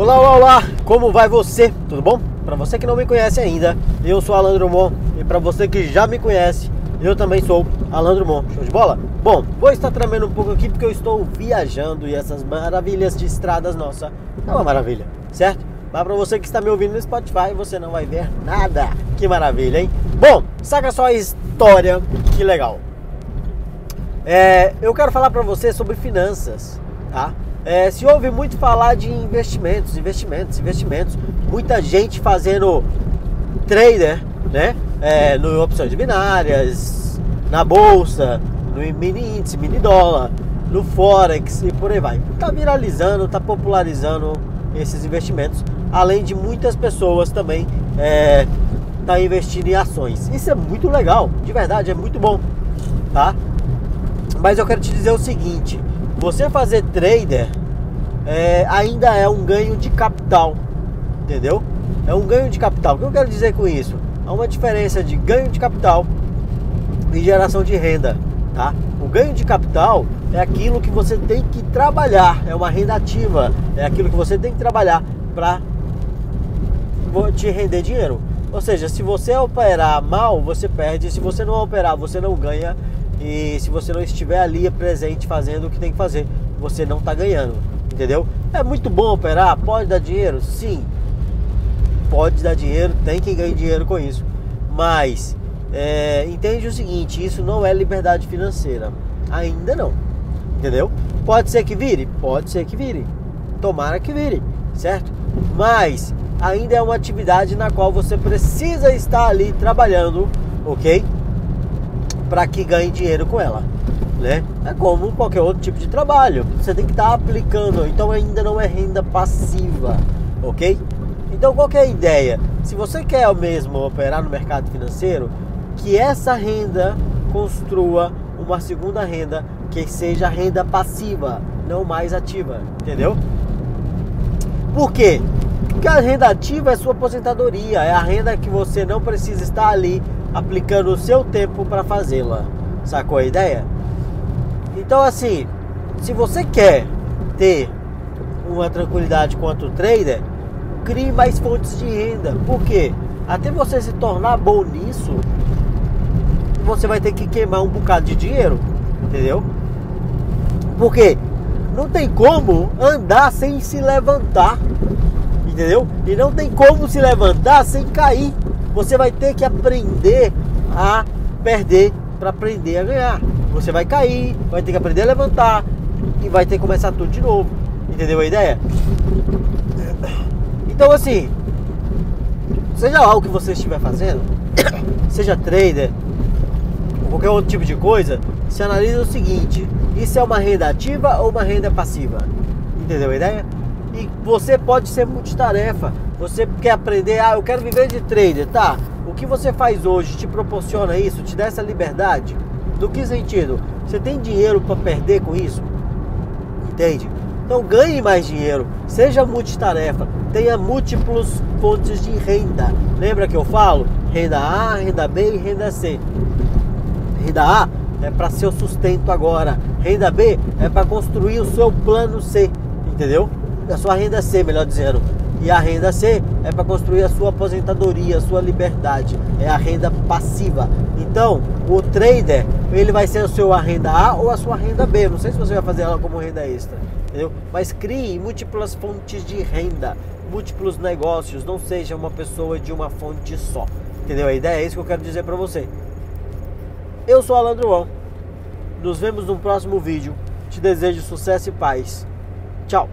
Olá, olá, olá! Como vai você? Tudo bom? Para você que não me conhece ainda, eu sou Alan Drummond e para você que já me conhece, eu também sou Alan Drummond. Show de bola? Bom, vou estar tremendo um pouco aqui porque eu estou viajando e essas maravilhas de estradas, nossa, é uma maravilha, certo? Mas para você que está me ouvindo no Spotify, você não vai ver nada. Que maravilha, hein? Bom, saca só a história, que legal. É, eu quero falar para você sobre finanças, tá? É, se ouve muito falar de investimentos, investimentos, investimentos. Muita gente fazendo trader, né? É, no opções binárias, na bolsa, no mini índice, mini dólar, no forex e por aí vai. Tá viralizando, tá popularizando esses investimentos, além de muitas pessoas também é, tá investindo em ações. Isso é muito legal, de verdade, é muito bom, tá? Mas eu quero te dizer o seguinte: você fazer trader é, ainda é um ganho de capital, entendeu? É um ganho de capital. O que eu quero dizer com isso? Há uma diferença de ganho de capital e geração de renda, tá? O ganho de capital é aquilo que você tem que trabalhar, é uma renda ativa, é aquilo que você tem que trabalhar para te render dinheiro. Ou seja, se você operar mal, você perde, se você não operar, você não ganha e se você não estiver ali presente fazendo o que tem que fazer, você não está ganhando, entendeu? É muito bom operar, pode dar dinheiro, sim, pode dar dinheiro, tem quem ganhe dinheiro com isso, mas é, entende o seguinte: isso não é liberdade financeira, ainda não, entendeu? Pode ser que vire, pode ser que vire, tomara que vire, certo? Mas ainda é uma atividade na qual você precisa estar ali trabalhando, ok? Para que ganhe dinheiro com ela. Né? É como qualquer outro tipo de trabalho. Você tem que estar tá aplicando, então ainda não é renda passiva, ok? Então qual é a ideia? Se você quer mesmo operar no mercado financeiro, que essa renda construa uma segunda renda que seja renda passiva, não mais ativa, entendeu? Por quê? Porque a renda ativa é sua aposentadoria, é a renda que você não precisa estar ali aplicando o seu tempo para fazê-la. Sacou a ideia? Então, assim, se você quer ter uma tranquilidade quanto trader, crie mais fontes de renda. Por quê? Até você se tornar bom nisso, você vai ter que queimar um bocado de dinheiro, entendeu? Porque não tem como andar sem se levantar, entendeu? E não tem como se levantar sem cair. Você vai ter que aprender a perder para aprender a ganhar. Você vai cair, vai ter que aprender a levantar e vai ter que começar tudo de novo. Entendeu a ideia? Então assim, seja lá o que você estiver fazendo, seja trader ou qualquer outro tipo de coisa, se analisa o seguinte: isso é uma renda ativa ou uma renda passiva? Entendeu a ideia? E você pode ser multitarefa. Você quer aprender, ah, eu quero viver de trader, tá? O que você faz hoje te proporciona isso, te dá essa liberdade? Do que sentido? Você tem dinheiro para perder com isso? Entende? Então ganhe mais dinheiro, seja multitarefa, tenha múltiplos fontes de renda. Lembra que eu falo? Renda A, renda B e renda C. Renda A é para seu sustento agora. Renda B é para construir o seu plano C, entendeu? A sua renda C, melhor dizendo. E a renda C é para construir a sua aposentadoria, a sua liberdade. É a renda passiva. Então, o trader, ele vai ser a renda A ou a sua renda B. Não sei se você vai fazer ela como renda extra, entendeu? Mas crie múltiplas fontes de renda, múltiplos negócios. Não seja uma pessoa de uma fonte só. Entendeu? A ideia é isso que eu quero dizer para você. Eu sou Alan Druon. Nos vemos no próximo vídeo. Te desejo sucesso e paz. Tchau.